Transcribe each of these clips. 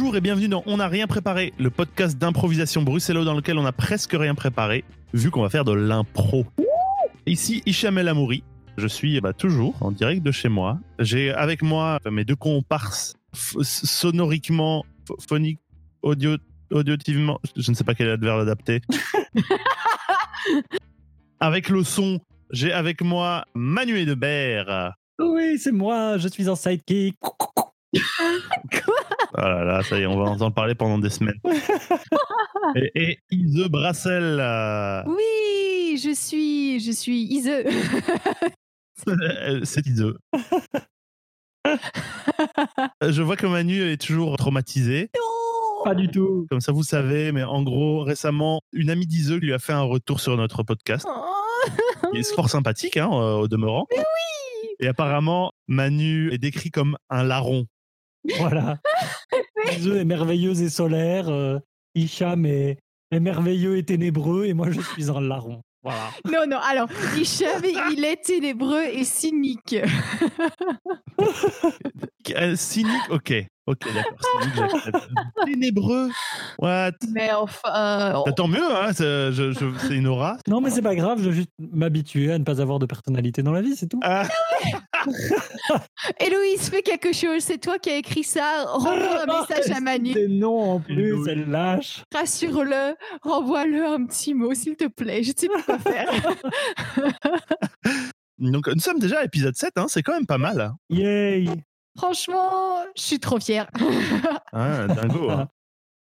Bonjour et bienvenue dans On n'a rien préparé, le podcast d'improvisation bruxellois dans lequel on a presque rien préparé, vu qu'on va faire de l'impro. Ici Hicham El Amouri, je suis bah, toujours en direct de chez moi. J'ai avec moi mes deux comparses sonoriquement, ph- phonique, audio, audiotivement, je ne sais pas quel adverbe adapté. avec le son, j'ai avec moi Manu Edebert. Oui, c'est moi, je suis un sidekick. Oh là là, ça y est, on va entendre parler pendant des semaines. et, et Ise Brassel. euh, Oui, je suis, je suis Ise. C'est Ise. Je vois que Manu est toujours traumatisé. Pas du tout. Comme ça, vous savez, mais en gros, récemment, une amie d'Ise lui a fait un retour sur notre podcast. Oh, Il est fort sympathique, hein, au demeurant. Et apparemment, Manu est décrit comme un larron. Voilà. Œufs est merveilleuse et solaire. euh, Hicham est, est merveilleux et ténébreux. Et moi, je suis un larron. Voilà. Non, non, alors, Hicham, il est ténébreux et cynique. Euh, cynique, ok. Ok, d'accord. Ténébreux. What? Mais enfin. Bah, Tant mieux, hein, c'est je- je- c'est une aura. Non, mais c'est pas grave, je dois juste m'habituer à ne pas avoir de personnalité dans la vie, c'est tout. Ah, Héloïse, fais quelque chose. C'est toi qui as écrit ça. Renvoie un message à Manu. Des noms en plus, Héloïse. elle lâche. Rassure-le. Renvoie-le un petit mot, s'il te plaît. Je ne sais plus quoi faire. donc, nous sommes déjà à épisode 7, hein, c'est quand même pas mal. hein. Yay Franchement, je suis trop fière. Hein, dingo. hein.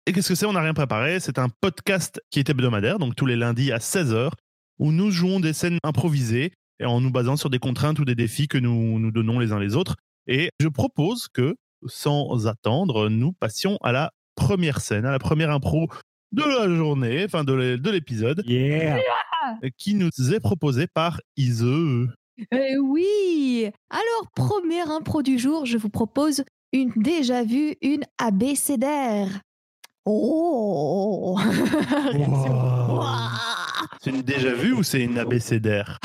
Et qu'est-ce que c'est? On n'a rien préparé. C'est un podcast qui est hebdomadaire, donc tous les lundis à 16h, où nous jouons des scènes improvisées et en nous basant sur des contraintes ou des défis que nous nous donnons les uns les autres. Et je propose que, sans attendre, nous passions à la première scène, à la première impro de la journée, enfin de l'é- de l'épisode, Yeah qui nous est proposée par Ise. Euh, oui. Alors, première impro du jour, je vous propose une déjà vue, une abécédaire. Oh Wow. C'est une déjà vue ou c'est une abécédaire?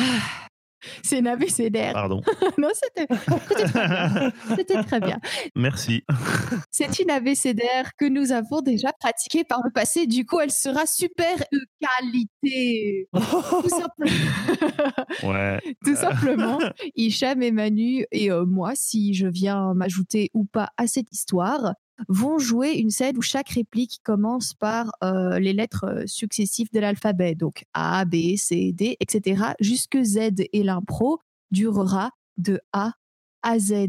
C'est une abécédaire. Pardon. non, c'était très bien. C'était très bien. Merci. C'est une abécédaire que nous avons déjà pratiquée par le passé. Du coup, elle sera super de qualité. Tout, simple- Ouais. Tout simplement, Hicham et Manu et euh, moi, si je viens m'ajouter ou pas à cette histoire, vont jouer une scène où chaque réplique commence par euh, les lettres euh, successives de l'alphabet, donc A, B, C, D, etc., jusque Z, et l'impro durera de A à Z.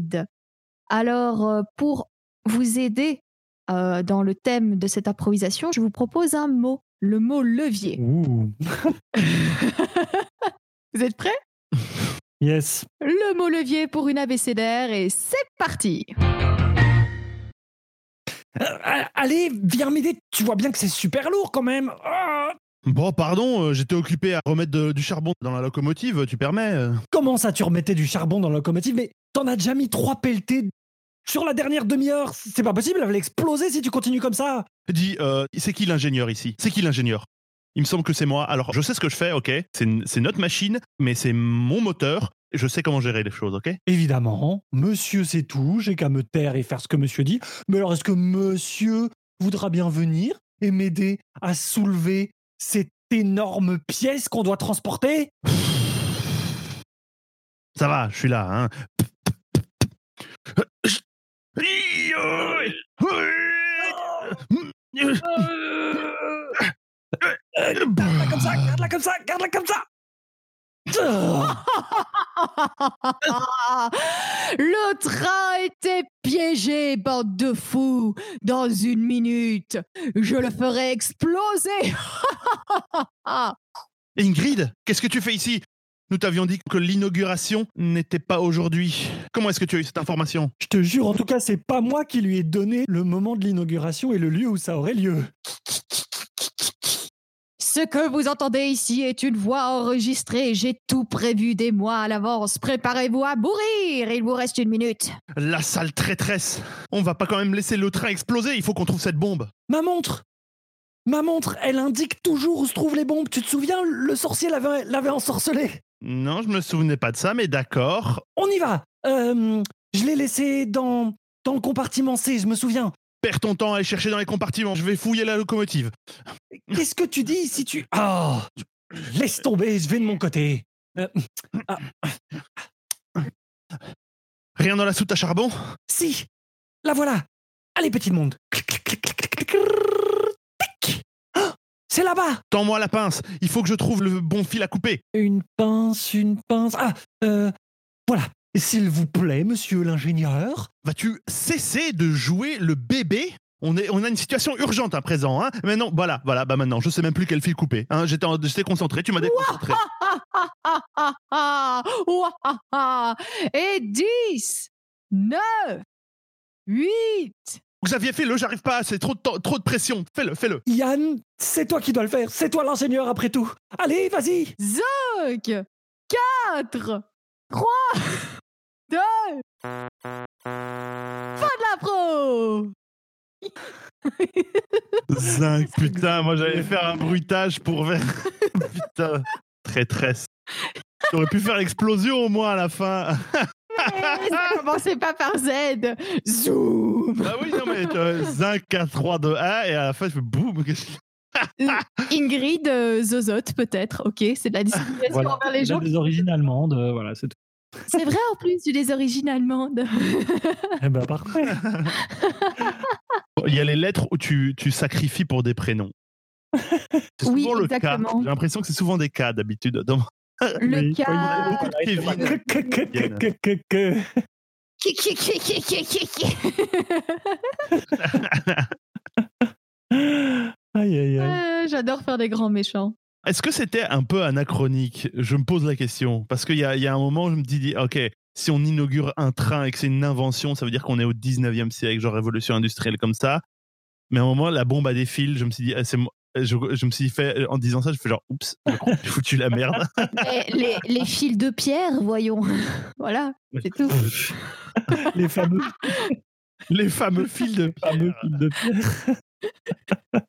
Alors, euh, pour vous aider euh, dans le thème de cette improvisation, je vous propose un mot, le mot levier. Vous êtes prêts? Yes. Le mot levier pour une abécédaire et c'est parti allez, viens m'aider. Tu vois bien que c'est super lourd quand même. Ah Bon, pardon, euh, j'étais occupé à remettre de- du charbon dans la locomotive, tu permets euh Comment ça, tu remettais du charbon dans la locomotive? Mais t'en as déjà mis trois pelletés sur la dernière demi-heure. C'est pas possible, elle va exploser si tu continues comme ça. Dis, euh, c'est qui l'ingénieur ici? C'est qui l'ingénieur? Il me semble que c'est moi. Alors, je sais ce que je fais, ok? C'est c'est notre machine, mais c'est mon moteur. Je sais comment gérer les choses, ok? Évidemment, monsieur c'est tout, j'ai qu'à me taire et faire ce que monsieur dit. Mais alors est-ce que monsieur voudra bien venir et m'aider à soulever cette énorme pièce qu'on doit transporter? Ça va, je suis là, hein. Garde-la comme ça, garde-la comme ça, garde-la comme ça Le train était piégé, bande de fous Dans une minute, je le ferai exploser Ingrid, qu'est-ce que tu fais ici? Nous t'avions dit que l'inauguration n'était pas aujourd'hui. Comment est-ce que tu as eu cette information? Je te jure, en tout cas, c'est pas moi qui lui ai donné le moment de l'inauguration et le lieu où ça aurait lieu. Ce que vous entendez ici est une voix enregistrée. J'ai tout prévu des mois à l'avance. Préparez-vous à mourir. Il vous reste une minute. La sale traîtresse On va pas quand même laisser le train exploser, il faut qu'on trouve cette bombe Ma montre Ma montre, elle indique toujours où se trouvent les bombes. Tu te souviens, le sorcier l'avait l'avait ensorcelé? Non, je me souvenais pas de ça, mais d'accord. On y va. Euh, je l'ai laissé dans dans le compartiment C, je me souviens. Perds ton temps à aller chercher dans les compartiments. Je vais fouiller la locomotive. Qu'est-ce que tu dis si tu. Oh Laisse tomber, je vais de mon côté. Euh, ah, Rien dans la soute à charbon? Si La voilà Allez, petit monde Ah, C'est là-bas Tends-moi la pince. Il faut que je trouve le bon fil à couper. Une pince, une pince. Ah, euh, voilà. S'il vous plaît, monsieur l'ingénieur. Vas-tu cesser de jouer le bébé? On, est, on a une situation urgente à présent. Hein maintenant, voilà, voilà, bah maintenant, je sais même plus quel fil couper. Hein J'étais en- j'étais concentré, tu m'as déconcentré. Et 10, 9, 8. Xavier, fais-le, j'arrive pas, c'est trop, de temps- trop de pression. Fais-le, fais-le. Yann, c'est toi qui dois le faire. C'est toi l'ingénieur après tout. Allez, vas-y 5, 4, 3, 2. Fin de la pro Zinc, putain, moi j'allais faire un bruitage pour ver. putain, traîtresse. J'aurais pu faire l'explosion au moins à la fin. Eh, Ça commençait pas par Z. Zoom Ah oui, non, mais euh, Zinc 4, 3, 2, 1, et à la fin, je fais boum. Ingrid euh, Zozote, peut-être. Ok, c'est de la discrimination Voilà. envers les gens. des origines allemandes, euh, voilà, c'est tout. C'est vrai en plus, j'ai des origines allemandes. Eh ben, parfait. Il y a les lettres où tu, tu sacrifies pour des prénoms. C'est Oui, souvent le cas. exactement. J'ai l'impression que c'est souvent des cas d'habitude. Dans- Le Oui, cas. il y a beaucoup de Kevin. Aïe, aïe, aïe. Euh, J'adore faire des grands méchants. Est-ce que c'était un peu anachronique? Je me pose la question. Parce qu'il y a, il y a un moment où je me dis, ok, si on inaugure un train et que c'est une invention, ça veut dire qu'on est au 19e siècle, genre révolution industrielle comme ça. Mais à un moment, la bombe a des fils. Je me suis dit, ah, c'est je, je me suis fait, en disant ça, je fais genre, oups, j'ai foutu la merde. Les, les fils de pierre, voyons. voilà, c'est tout. Les fameux, Les fameux fils de fameux pierre. fils de pierre.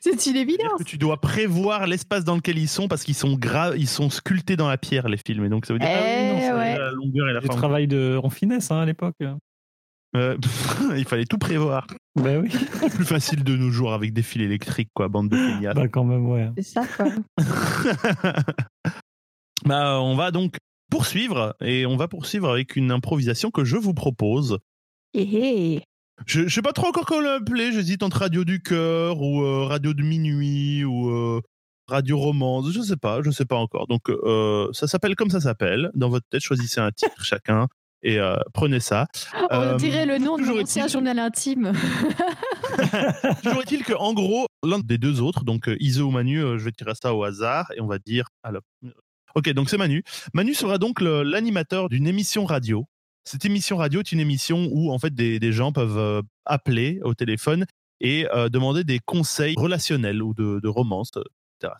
C'est une évidence. que tu dois prévoir l'espace dans lequel ils sont parce qu'ils sont gra- ils sont sculptés dans la pierre les films et donc ça veut dire ah oui, non, Eh ouais. la longueur et la Le forme. travail de, en finesse hein, à l'époque. Euh, il fallait tout prévoir. Ben oui. Plus facile de nos jours avec des fils électriques quoi, bande de feignasses. Bah quand même, ouais. C'est ça, quoi. bah, on va donc poursuivre et on va poursuivre avec une improvisation que je vous propose. Eh, eh. Je, je sais pas trop encore comment l'appeler, j'hésite entre radio du cœur ou euh, radio de minuit ou euh, radio romance, je sais pas, je sais pas encore. Donc euh, ça s'appelle comme ça s'appelle. Dans votre tête, choisissez un titre chacun et prenez ça. On dirait le nom de mon ancien journal intime. Toujours est-il que en gros, l'un des deux autres, donc Iso ou Manu, je vais tirer ça au hasard et on va dire. Alors, ok, donc c'est Manu. Manu sera donc l'animateur d'une émission radio. Cette émission radio est une émission où en fait des, des gens peuvent euh, appeler au téléphone et euh, demander des conseils relationnels ou de, de romance, euh, etc.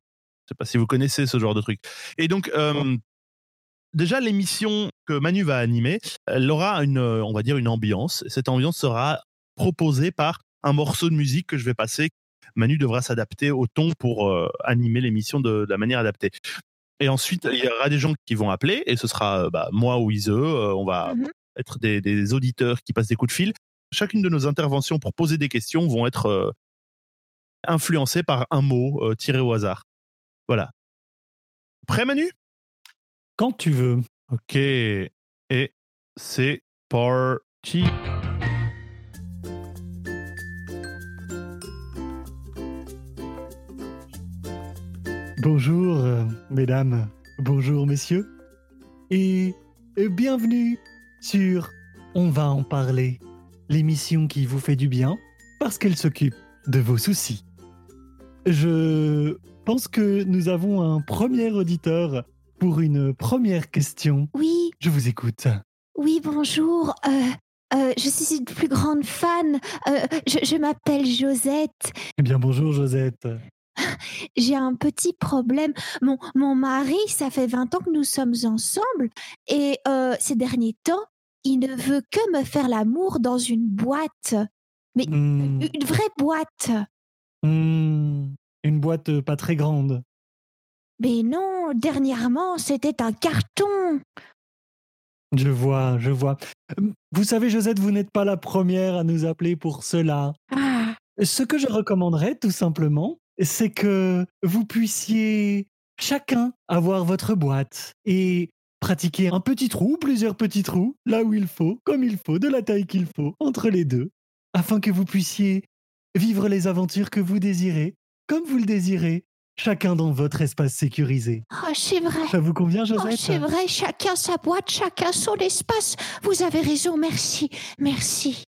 Je sais pas si vous connaissez ce genre de truc. Et donc. euh, Déjà, l'émission que Manu va animer, elle aura une, on va dire, une ambiance. Et cette ambiance sera proposée par un morceau de musique que je vais passer. Manu devra s'adapter au ton pour euh, animer l'émission de, de la manière adaptée. Et ensuite, il y aura des gens qui vont appeler, et ce sera euh, bah, moi ou Ise. euh, on va Mhm. être des, des auditeurs qui passent des coups de fil. Chacune de nos interventions pour poser des questions vont être euh, influencées par un mot euh, tiré au hasard. Voilà. Prêt, Manu? Quand tu veux. Ok. Et c'est parti. Bonjour, euh, mesdames. Bonjour, messieurs. Et, et bienvenue sur On va en parler, l'émission qui vous fait du bien parce qu'elle s'occupe de vos soucis. Je pense que nous avons un premier auditeur pour une première question. Oui, Je vous écoute. oui, bonjour. Euh, euh, je suis une plus grande fan. Euh, je je m'appelle Josette. Eh bien, bonjour, Josette. J'ai un petit problème. Mon, mon mari, ça fait 20 ans que nous sommes ensemble et euh, ces derniers temps, il ne veut que me faire l'amour dans une boîte. Hmm, Une vraie boîte. hmm, une boîte euh, pas très grande. Mais non, dernièrement, c'était un carton. Je vois, je vois. Vous savez, Josette, vous n'êtes pas la première à nous appeler pour cela. Ah, Ce que je recommanderais, tout simplement, c'est que vous puissiez chacun avoir votre boîte et pratiquer un petit trou, plusieurs petits trous, là où il faut, comme il faut, de la taille qu'il faut, entre les deux, afin que vous puissiez vivre les aventures que vous désirez, comme vous le désirez, chacun dans votre espace sécurisé. Oh, c'est vrai. Ça vous convient, Oh, Josette c'est vrai, chacun sa boîte, chacun son espace. Vous avez raison, merci. Merci.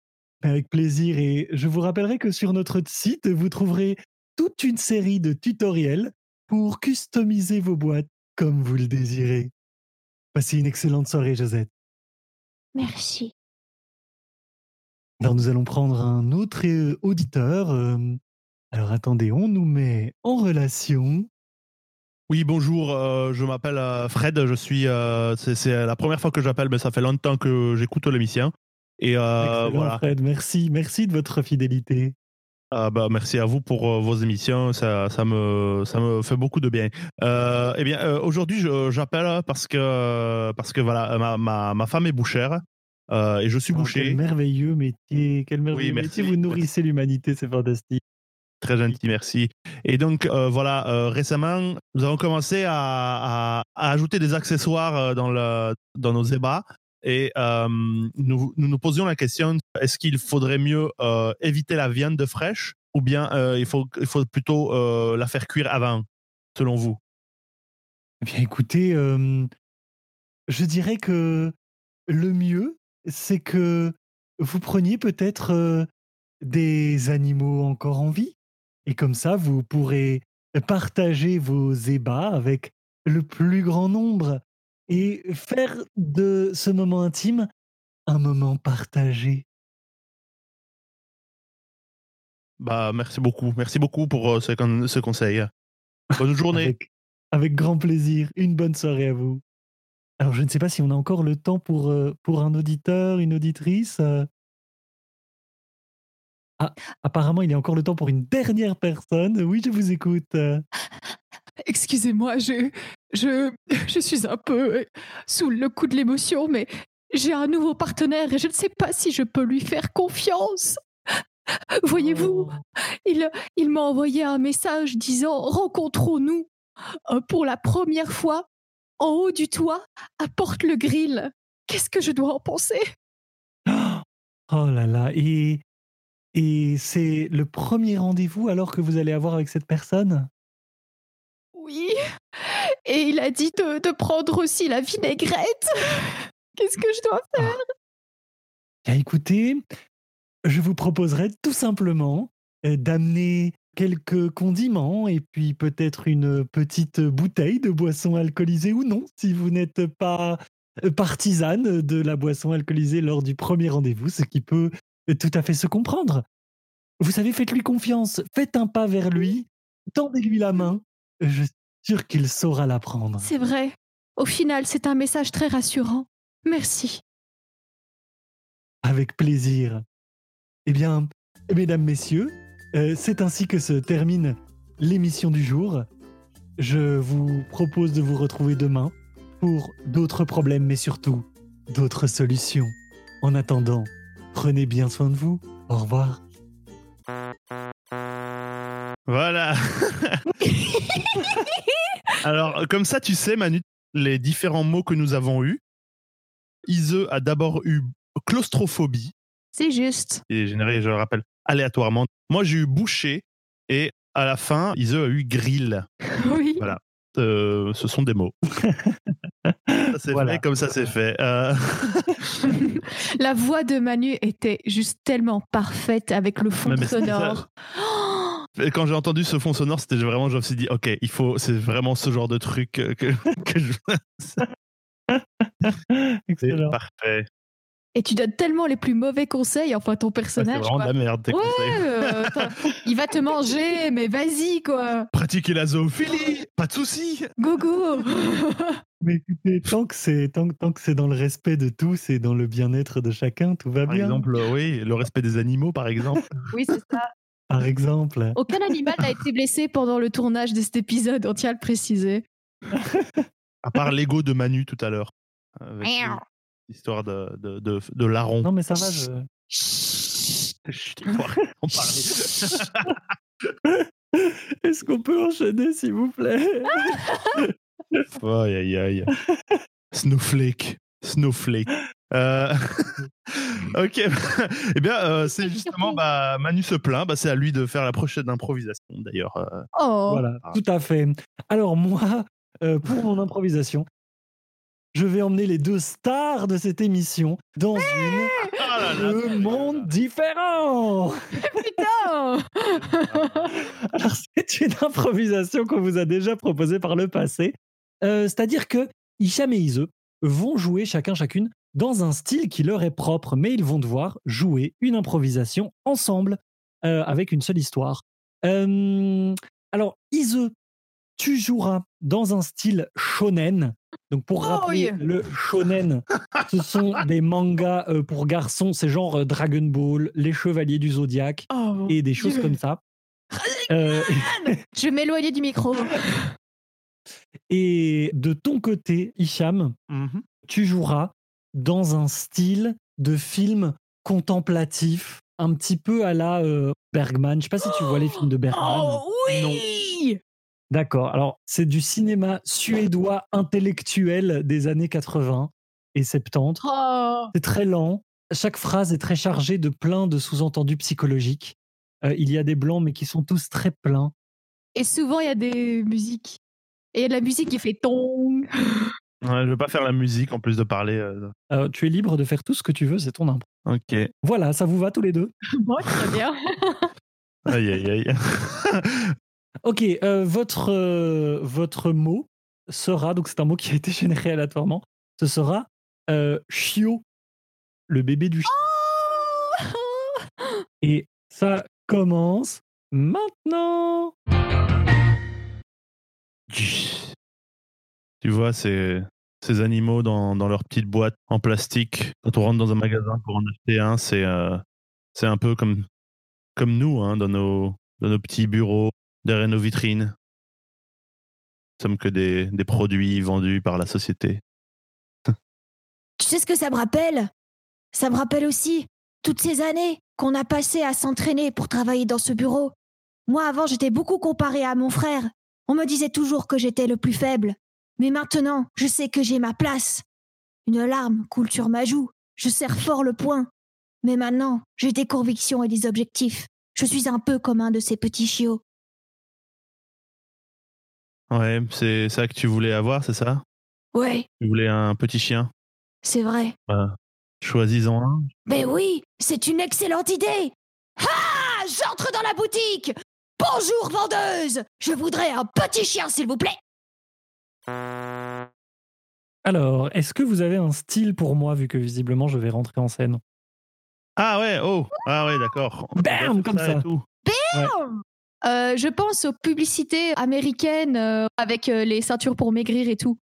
Avec plaisir. Et je vous rappellerai que sur notre site, vous trouverez toute une série de tutoriels pour customiser vos boîtes comme vous le désirez. Passez une excellente soirée, Josette. Merci. Alors, nous allons prendre un autre euh, auditeur. euh, alors, attendez, on nous met en relation. Oui, bonjour, euh, je m'appelle euh, Fred, je suis. euh, c'est la première fois que j'appelle, mais ça fait longtemps que j'écoute l'émission. Et euh, Excellent, voilà, Fred. Merci, merci de votre fidélité. Ah bah, merci à vous pour euh, vos émissions, ça, ça, me, ça me fait beaucoup de bien. Euh, eh bien, euh, aujourd'hui, j'appelle parce que, parce que voilà, ma, ma, ma femme est bouchère euh, et je suis Oh, boucher. quel merveilleux métier, quel merveilleux merci, métier. Vous nourrissez l'humanité, c'est fantastique. Très gentil, merci. Et donc, voilà, récemment, nous avons commencé à, à- à ajouter des accessoires dans, le, dans nos ébats. Et euh, nous, nous posions la question est-ce qu'il faudrait mieux euh, éviter la viande fraîche ou bien euh, il, faut, il faut plutôt la faire cuire avant, selon vous? Eh bien, écoutez, je dirais que le mieux, c'est que vous preniez peut-être des animaux encore en vie. Et comme ça, vous pourrez partager vos ébats avec le plus grand nombre et faire de ce moment intime un moment partagé. Bah, merci beaucoup. Merci beaucoup pour euh, ce, con- ce conseil. Bonne journée. Avec, avec grand plaisir. Une bonne soirée à vous. Alors, je ne sais pas si on a encore le temps pour, euh, pour un auditeur, une auditrice. euh. Ah, apparemment, il y a encore le temps pour une dernière personne. Oui, je vous écoute. Excusez-moi, je, je, je suis un peu euh, sous le coup de l'émotion, mais j'ai un nouveau partenaire et je ne sais pas si je peux lui faire confiance. Voyez-vous, Oh. il, il m'a envoyé un message disant Rencontrons-nous euh, pour la première fois en haut du toit à Porte-le-Grill. Qu'est-ce que je dois en penser? Oh là là. Et, et c'est le premier rendez-vous alors que vous allez avoir avec cette personne? Oui. Et il a dit de, de prendre aussi la vinaigrette. Qu'est-ce que je dois faire? Bien, écoutez, je vous proposerais tout simplement euh, d'amener quelques condiments et puis peut-être une petite bouteille de boisson alcoolisée ou non, si vous n'êtes pas euh, partisane de la boisson alcoolisée lors du premier rendez-vous, ce qui peut euh, tout à fait se comprendre. Vous savez, faites-lui confiance, faites un pas vers lui, tendez-lui la main, je suis sûr qu'il saura la prendre. C'est vrai. Au final, c'est un message très rassurant. Merci. Avec plaisir. Eh bien, mesdames, messieurs, euh, c'est ainsi que se termine l'émission du jour. Je vous propose de vous retrouver demain pour d'autres problèmes, mais surtout d'autres solutions. En attendant, prenez bien soin de vous. Au revoir. Voilà. Alors, comme ça, tu sais, Manu, les différents mots que nous avons eus. Ise a d'abord eu claustrophobie, C'est juste. est généré, je le rappelle, aléatoirement. Moi, j'ai eu boucher et à la fin, Ise a eu grill. Oui. Voilà. Euh, ce sont des mots. ça s'est Voilà. fait comme ça s'est fait. Euh, La voix de Manu était juste tellement parfaite avec le fond c'est sonore. Quand j'ai entendu ce fond sonore, c'était vraiment, je me suis dit, ok, il faut, c'est vraiment ce genre de truc que, que, je. C'est Excellent. parfait. Et tu donnes tellement les plus mauvais conseils, enfin ton Ouais, C'est personnage. vraiment de la merde, tes Ouais, conseils. euh, il va te manger, mais vas-y quoi. Pratiquer la zoophilie, pas de souci. Go go. Mais écoutez, tant que c'est tant, que- tant que c'est dans le respect de tous et dans le bien-être de chacun, tout va Par bien. exemple, euh, oui, le respect des animaux, par exemple. oui, c'est ça. Par exemple. Aucun animal n'a été blessé pendant le tournage de cet épisode, on tient à le préciser. À part l'ego de Manu tout à l'heure. Avec- Miaou. histoire de, de, de, de larron. Non, mais ça va, je. D'en parler. Est-ce qu'on peut enchaîner, s'il vous plaît? Aïe, aïe, aïe. Snowflake. Snowflake. Euh, ok. eh bien, euh, c'est justement bah, Manu se plaint. Bah, c'est à lui de faire la prochaine improvisation, d'ailleurs. euh. Oh. Voilà, Ah. tout à fait. Alors moi, euh, pour mon improvisation, je vais emmener les deux stars de cette émission dans une Ah deux mondes différents. Putain Alors c'est une improvisation qu'on vous a déjà proposée par le passé. Euh, C'est-à-dire que Hicham et Ise vont jouer chacun chacune dans un style qui leur est propre, mais ils vont devoir jouer une improvisation ensemble euh, avec une seule histoire. Euh, alors Ise, tu joueras dans un style shonen. Donc pour Oh, rappeler, yeah. le shonen, ce sont des mangas euh, pour garçons, c'est genre euh, Dragon Ball, Les Chevaliers du Zodiaque Oh, et des choses Dieu. comme ça. Euh, Je vais m'éloigner du micro. et de ton côté, Hicham, Mhm. tu joueras dans un style de film contemplatif, un petit peu à la euh, Bergman. Je sais pas si tu vois les films de Bergman. Oh oui D'accord. Alors, c'est du cinéma suédois intellectuel des années 80 et 70. Oh. C'est très lent. Chaque phrase est très chargée de plein de sous-entendus psychologiques. Euh, il y a des blancs, mais qui sont tous très pleins. Et souvent, il y a des musiques. Et il y a de la musique qui fait tong. Ouais, je veux pas faire la musique en plus de parler. euh, Euh, tu es libre de faire tout ce que tu veux, c'est ton impro. Ok. Voilà, ça vous va tous les deux? Bon, très bien. Aïe, aïe, aïe. Ok, euh, votre, euh, votre mot sera, donc c'est un mot qui a été généré aléatoirement, ce sera euh, chiot, le bébé du chien. Et ça commence maintenant. Tu vois, ces, ces animaux dans, dans leur petite boîte en plastique, quand on rentre dans un magasin pour en acheter un, c'est euh, un peu comme, comme nous, hein, dans, nos, dans nos petits bureaux, derrière nos vitrines. Nous sommes que des, des produits vendus par la société. Tu sais ce que ça me rappelle? Ça me rappelle aussi toutes ces années qu'on a passées à s'entraîner pour travailler dans ce bureau. Moi, avant, j'étais beaucoup comparé à mon frère. On me disait toujours que j'étais le plus faible. Mais maintenant, je sais que j'ai ma place. Une larme coule sur ma joue. Je serre fort le poing. Mais maintenant, j'ai des convictions et des objectifs. Je suis un peu comme un de ces petits chiots. Ouais, c'est ça que tu voulais avoir, c'est ça? Ouais, Tu voulais un petit chien? C'est vrai. Bah, Choisis-en un. Mais oui, c'est une excellente idée. Ah J'entre dans la boutique Bonjour vendeuse Je voudrais un petit chien, s'il vous plaît Alors, est-ce que vous avez un style pour moi, vu que visiblement je vais rentrer en scène? Ah ouais, oh Ah ouais, d'accord. Bam, comme ça. tout. Euh, je pense aux publicités américaines euh, avec euh, les ceintures pour maigrir et tout.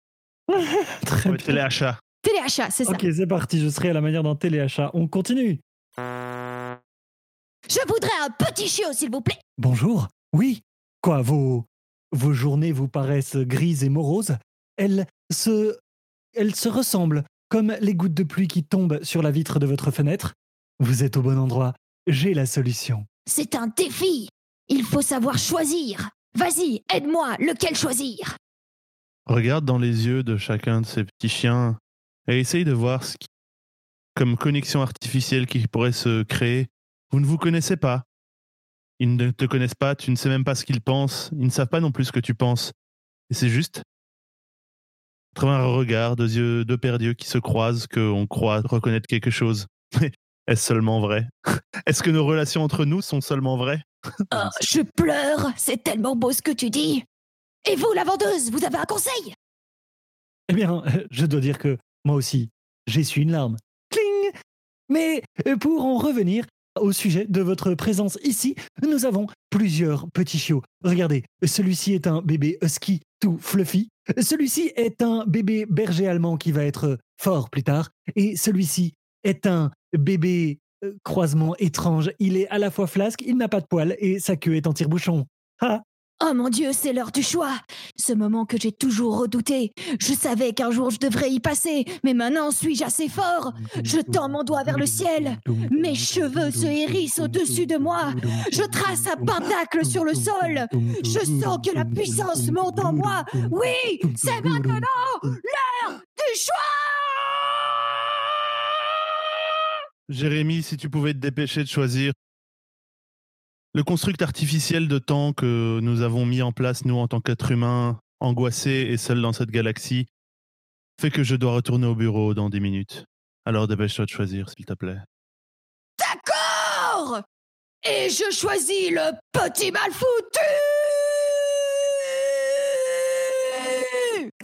Très Ouais, bien. téléachat. Téléachat, c'est ça. Ok, c'est parti, je serai à la manière d'un téléachat. On continue. Je voudrais un petit chiot, s'il vous plaît Bonjour. Oui. Quoi, vos, vos journées vous paraissent grises et moroses Elles se, elles se ressemblent comme les gouttes de pluie qui tombent sur la vitre de votre fenêtre. Vous êtes au bon endroit. J'ai la solution. C'est un défi Il faut savoir choisir Vas-y, aide-moi, lequel choisir? Regarde dans les yeux de chacun de ces petits chiens et essaye de voir ce qui, comme connexion artificielle qui pourrait se créer. Vous ne vous connaissez pas. Ils ne te connaissent pas, tu ne sais même pas ce qu'ils pensent, ils ne savent pas non plus ce que tu penses. Et c'est juste, à travers un regard, deux yeux, deux paires d'yeux qui se croisent, qu'on croit reconnaître quelque chose. Mais est-ce seulement vrai? Est-ce que nos relations entre nous sont seulement vraies? Oh, Je pleure C'est tellement beau ce que tu dis Et vous, la vendeuse, vous avez un conseil? Eh bien, je dois dire que moi aussi, j'essuie une larme. Cling Mais euh, pour en revenir au sujet de votre présence ici, nous avons plusieurs petits chiots. Regardez, celui-ci est un bébé husky tout fluffy. Celui-ci est un bébé berger allemand qui va être fort plus tard. Et celui-ci est un bébé euh, croisement étrange. Il est à la fois flasque, il n'a pas de poils et sa queue est en tire-bouchon. Ah Oh mon Dieu, c'est l'heure du choix. Ce moment que j'ai toujours redouté. Je savais qu'un jour je devrais y passer, mais maintenant suis-je assez fort Je tends mon doigt vers le ciel. Mes cheveux se hérissent au-dessus de moi. Je trace un pentacle sur le sol. Je sens que la puissance monte en moi. Oui, c'est maintenant l'heure du choix Jérémy, si tu pouvais te dépêcher de choisir le construct artificiel de temps que nous avons mis en place, nous, en tant qu'êtres humains, angoissés et seuls dans cette galaxie, fait que je dois retourner au bureau dans 10 minutes. Alors dépêche-toi de choisir, s'il te plaît. D'accord Et je choisis le petit mal foutu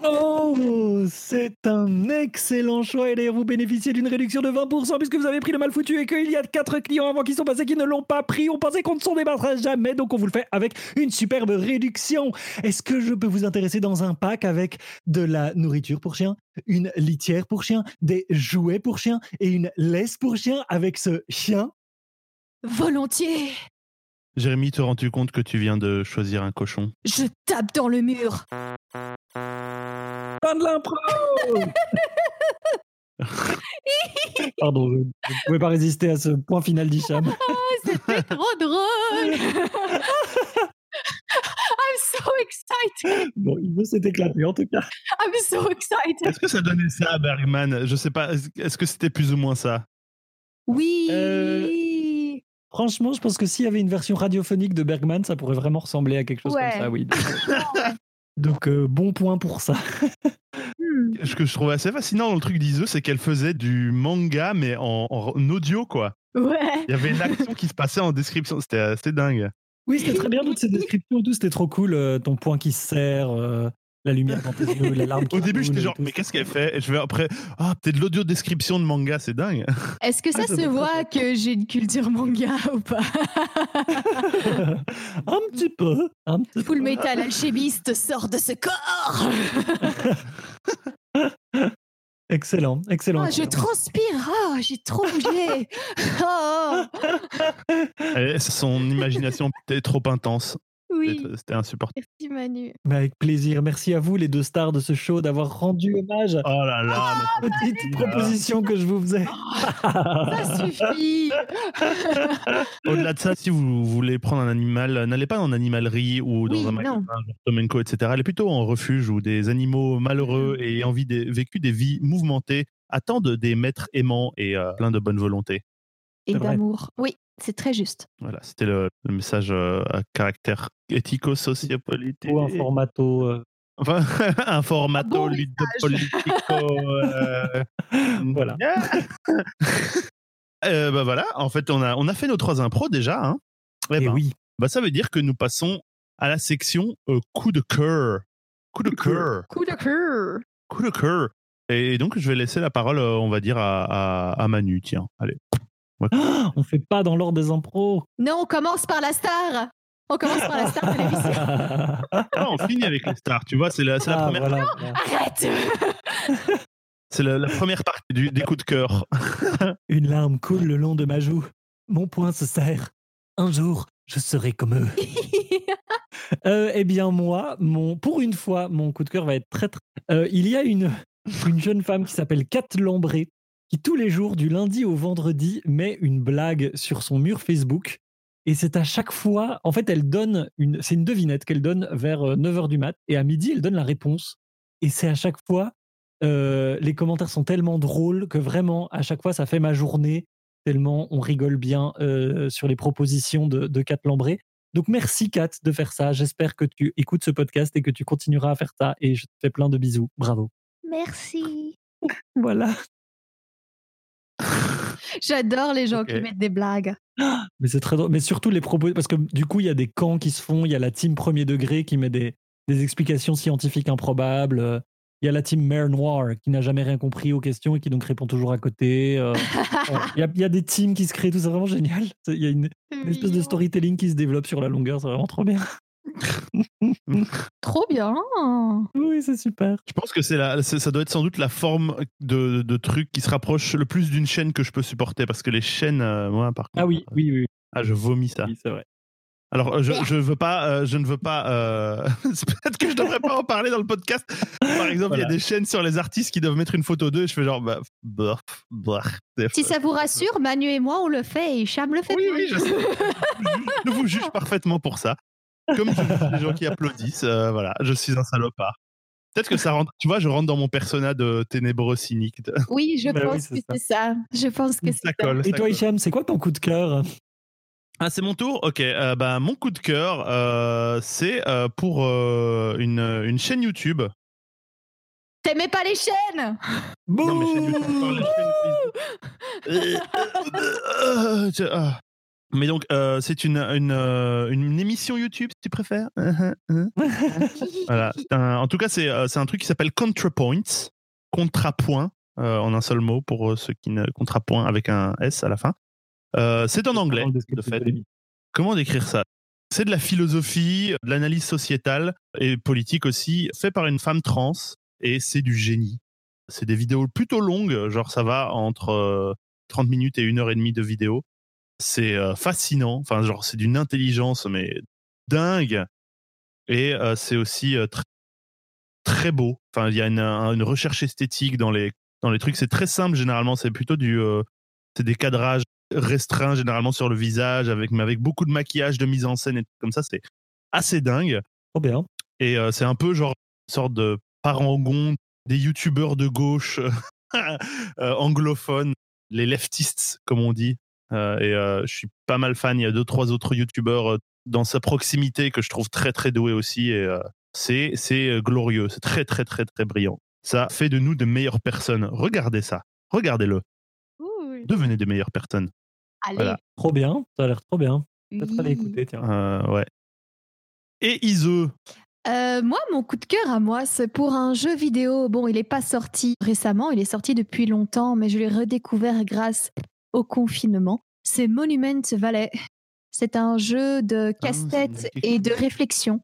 Oh, c'est un excellent choix. Et d'ailleurs vous bénéficiez d'une réduction de 20% puisque vous avez pris le mal foutu et qu'il y a 4 clients avant qui sont passés qui ne l'ont pas pris. On pensait qu'on ne s'en débarrassera jamais donc on vous le fait avec une superbe réduction. Est-ce que je peux vous intéresser dans un pack avec de la nourriture pour chien, une litière pour chien, des jouets pour chien et une laisse pour chien avec ce chien? Volontiers. Jérémy, te rends-tu compte que tu viens de choisir un cochon? Je tape dans le mur de l'impro Pardon, je ne pouvais pas résister à ce point final d'Hicham. Oh, c'était trop drôle I'm so excited Bon, il veut s'est éclaté en tout cas. I'm so excited Est-ce que ça donnait ça à Bergman? Je sais pas. est-ce- Est-ce que c'était plus ou moins ça? Oui Euh, Franchement, je pense que s'il y avait une version radiophonique de Bergman, ça pourrait vraiment ressembler à quelque chose Ouais. comme ça, oui. Donc, euh, bon point pour ça. Hmm. Ce que je trouvais assez fascinant dans le truc d'Iseux, c'est qu'elle faisait du manga, mais en, en audio, quoi. Ouais Il y avait une action qui se passait en description. C'était assez dingue. Oui, c'était très bien, toutes ces descriptions, tout, c'était trop cool. euh, ton point qui se serre, euh, la lumière dans tes yeux, les larmes Au début, j'étais genre, mais qu'est-ce qu'elle fait? Et je vais après, ah, peut-être l'audio description de manga, c'est dingue. Est-ce que ça Ah, ça se voit que j'ai une culture manga ou pas? Un petit peu. Un petit Full peu. Metal Alchemist sort de ce corps Excellent, excellent. Ah, Je transpire Oh, j'ai trop bougé Oh, Et son imagination était trop intense. Oui, C'était- C'était insupportable. merci Manu. Mais avec plaisir. Merci à vous, les deux stars de ce show, d'avoir rendu hommage Oh là là. petite proposition que je vous faisais. Ça suffit Au-delà de ça, si vous voulez prendre un animal, euh, n'allez pas en animalerie ou dans Oui, un non. magasin, etc. Allez plutôt en refuge où des animaux malheureux et ayant des- vécu des vies mouvementées attendent des maîtres aimants et euh, plein de bonne volonté. Et d'amour. Oui, c'est très juste. Voilà, c'était le, le message euh, à caractère éthico-sociopolitique. Ou un formato. euh, Enfin, un formato ludopolitico. euh, Voilà. Euh, bah voilà, en fait, on a, on a fait nos trois impros déjà. Hein. Eh Et ben, oui. bah, ça veut dire que nous passons à la section euh, coup de cœur. Coup de cœur. Coup de cœur Coup de cœur. Et donc, je vais laisser la parole, euh, on va dire, à, à, à Manu. Tiens, allez. On fait pas dans l'ordre des impros. Non, on commence par la star On commence par la star. Ah, on finit avec les stars, tu vois, c'est la, c'est la Ah, première, voilà. Arrête c'est la, la première partie du, des coups de cœur. Une larme coule le long de ma joue. Mon poing se serre. Un jour, je serai comme eux. Euh, eh bien, moi, mon, pour une fois, mon coup de cœur va être très. très... Euh, il y a une, une jeune femme qui s'appelle Kat Lambré qui, tous les jours, du lundi au vendredi, met une blague sur son mur Facebook. Et c'est à chaque fois. En fait, elle donne une. C'est une devinette qu'elle donne vers 9h du mat. Et à midi, elle donne la réponse. Et c'est à chaque fois. euh, les commentaires sont tellement drôles que vraiment, à chaque fois, ça fait ma journée. Tellement on rigole bien euh, sur les propositions de, de Kat Lambré. Donc merci Kat de faire ça. J'espère que tu écoutes ce podcast et que tu continueras à faire ça. Et je te fais plein de bisous. Bravo. Merci. Voilà. J'adore les gens qui mettent des blagues. Mais c'est très drôle. Mais surtout les propos, parce que du coup, il y a des camps qui se font. Il y a la team premier degré qui met des, des explications scientifiques improbables. Euh, Il y a la team Mère Noire qui n'a jamais rien compris aux questions et qui donc répond toujours à côté. Euh, il, y a, il y a des teams qui se créent, tout c'est vraiment génial. Il y a une, une espèce de storytelling qui se développe sur la longueur, c'est vraiment trop bien. Trop bien Oui, c'est super. Je pense que c'est la, ça doit être sans doute la forme de, de truc qui se rapproche le plus d'une chaîne que je peux supporter parce que les chaînes, euh, moi, par contre, Ah oui, oui, oui, ah, je vomis ça. oui, c'est vrai. Alors, euh, je, je veux pas, euh, je ne veux pas. euh, c'est peut-être que je devrais pas en parler dans le podcast. Par exemple, il y a des chaînes sur les artistes qui doivent mettre une photo d'eux. et Je fais genre, bah, bof, bof. Si ça vous rassure, Manu et moi, on le fait et Hicham le fait. Oui, pas. oui, je sais. Je vous juge parfaitement pour ça. Comme je les gens qui applaudissent, euh, voilà, je suis un salopard. Peut-être que ça rentre, tu vois, je rentre dans mon persona de ténébreux cynique. de- Oui, je Bah oui, pense que c'est ça. Je pense que c'est Ça ça. colle. Et toi. Hicham, c'est quoi ton coup de cœur? Ah, c'est mon tour? Ok, euh, bah, mon coup de cœur, euh, c'est euh, pour euh, une, une chaîne YouTube. T'aimais pas les chaînes? Non, mais chaîne YouTube, je parle. Mais donc, euh, c'est une, une, euh, une émission YouTube, si tu préfères. voilà. un- en tout cas, c'est euh, c'est un truc qui s'appelle ContraPoints. Contrapoint, euh, en un seul mot, pour ceux qui ne. Contrapoint avec un S à la fin. Euh, c'est en anglais, de fait. Comment décrire ça? C'est de la philosophie, de l'analyse sociétale et politique aussi, fait par une femme trans, et c'est du génie. C'est des vidéos plutôt longues, genre ça va entre euh, 30 minutes et une heure et demie de vidéo. C'est euh, fascinant, enfin genre c'est d'une intelligence mais dingue, et euh, c'est aussi euh, tr- très beau. Enfin il y a une, un- une recherche esthétique dans les dans les trucs. C'est très simple généralement, c'est plutôt du euh, c'est des cadrages restreints généralement sur le visage avec mais avec beaucoup de maquillage, de mise en scène et tout comme ça. C'est assez dingue. Trop bien. Et c'est un peu genre une sorte de parangon des youtubeurs de gauche anglophones, les leftistes, comme on dit. Euh, et euh, je suis pas mal fan. Il y a deux, trois autres youtubeurs euh, dans sa proximité que je trouve très, très doués aussi. Et euh, c'est c'est glorieux. C'est très, très, très, très brillant. Ça fait de nous de meilleures personnes. Regardez ça. Regardez-le. Devenez des meilleures personnes. Allez. Voilà. Trop bien. Ça a l'air trop bien. Peut-être aller écouter, tiens. Euh, ouais. Et Ise, Euh, moi, mon coup de cœur à moi, c'est pour un jeu vidéo. Bon, il n'est pas sorti récemment, il est sorti depuis longtemps, mais je l'ai redécouvert grâce au confinement. C'est Monument Valley. C'est un jeu de me casse-tête et de réflexion.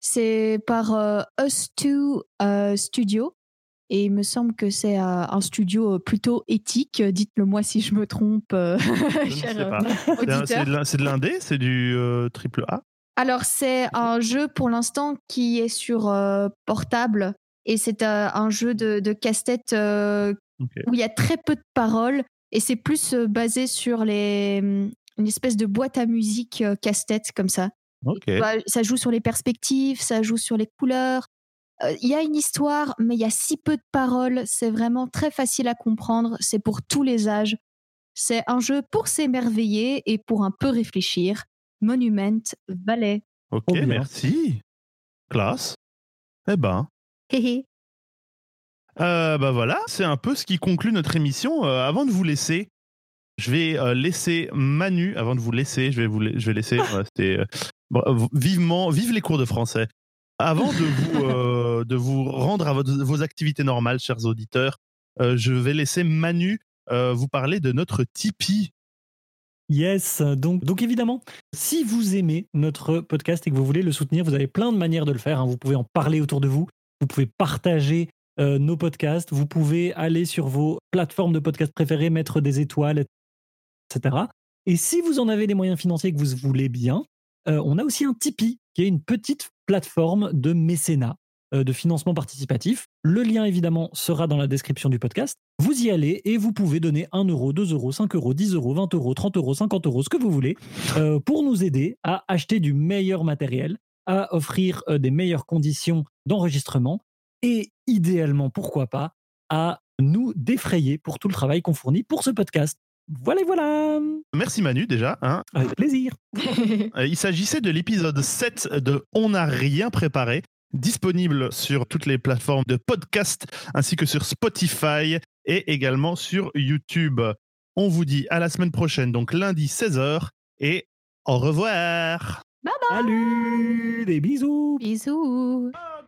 C'est par euh, Us2 euh, Studio. Et il me semble que c'est euh, un studio plutôt éthique. Dites-le moi si je me trompe. C'est de l'indé? C'est du triple A? Alors, c'est un jeu pour l'instant qui est sur portable et c'est un jeu de, de casse-tête où il y a très peu de paroles et c'est plus euh, basé sur les, hum, une espèce de boîte à musique euh, casse-tête comme ça. Ok. Bah, ça joue sur les perspectives, ça joue sur les couleurs. Euh, Il y a une histoire, mais il y a si peu de paroles. C'est vraiment très facile à comprendre. C'est pour tous les âges. C'est un jeu pour s'émerveiller et pour un peu réfléchir. Monument Valley. Ok, bien. merci. Classe. Eh ben. Euh, bah voilà, c'est un peu ce qui conclut notre émission. Euh, avant de vous laisser, je vais euh, laisser Manu. Avant de vous laisser, je vais vous, la- je vais laisser. euh, bon, vivement, vive les cours de français. Avant de vous, de vous rendre à votre- vos activités normales, chers auditeurs, je vais laisser Manu vous parler de notre Tipeee. Yes, donc, donc évidemment, si vous aimez notre podcast et que vous voulez le soutenir, vous avez plein de manières de le faire. hein. Vous pouvez en parler autour de vous, vous pouvez partager euh, nos podcasts, vous pouvez aller sur vos plateformes de podcast préférées, mettre des étoiles, etc. Et si vous en avez les moyens financiers que vous voulez bien, euh, on a aussi un Tipeee, qui est une petite plateforme de mécénat, euh, de financement participatif. Le lien, évidemment, sera dans la description du podcast. Vous y allez et vous pouvez donner 1 euro, 2 euros, 5 euros, 10 euros, 20 euros, 30 euros, 50 euros, ce que vous voulez, pour nous aider à acheter du meilleur matériel, à offrir des meilleures conditions d'enregistrement et idéalement, pourquoi pas, à nous défrayer pour tout le travail qu'on fournit pour ce podcast. Voilà, voilà. Merci Manu déjà. hein. Avec plaisir. Euh, Il s'agissait de l'épisode 7 de On n'a rien préparé, disponible sur toutes les plateformes de podcast ainsi que sur Spotify et également sur YouTube. On vous dit à la semaine prochaine, donc lundi 16h, et au revoir. Salut, des bisous. Bisous. Bye.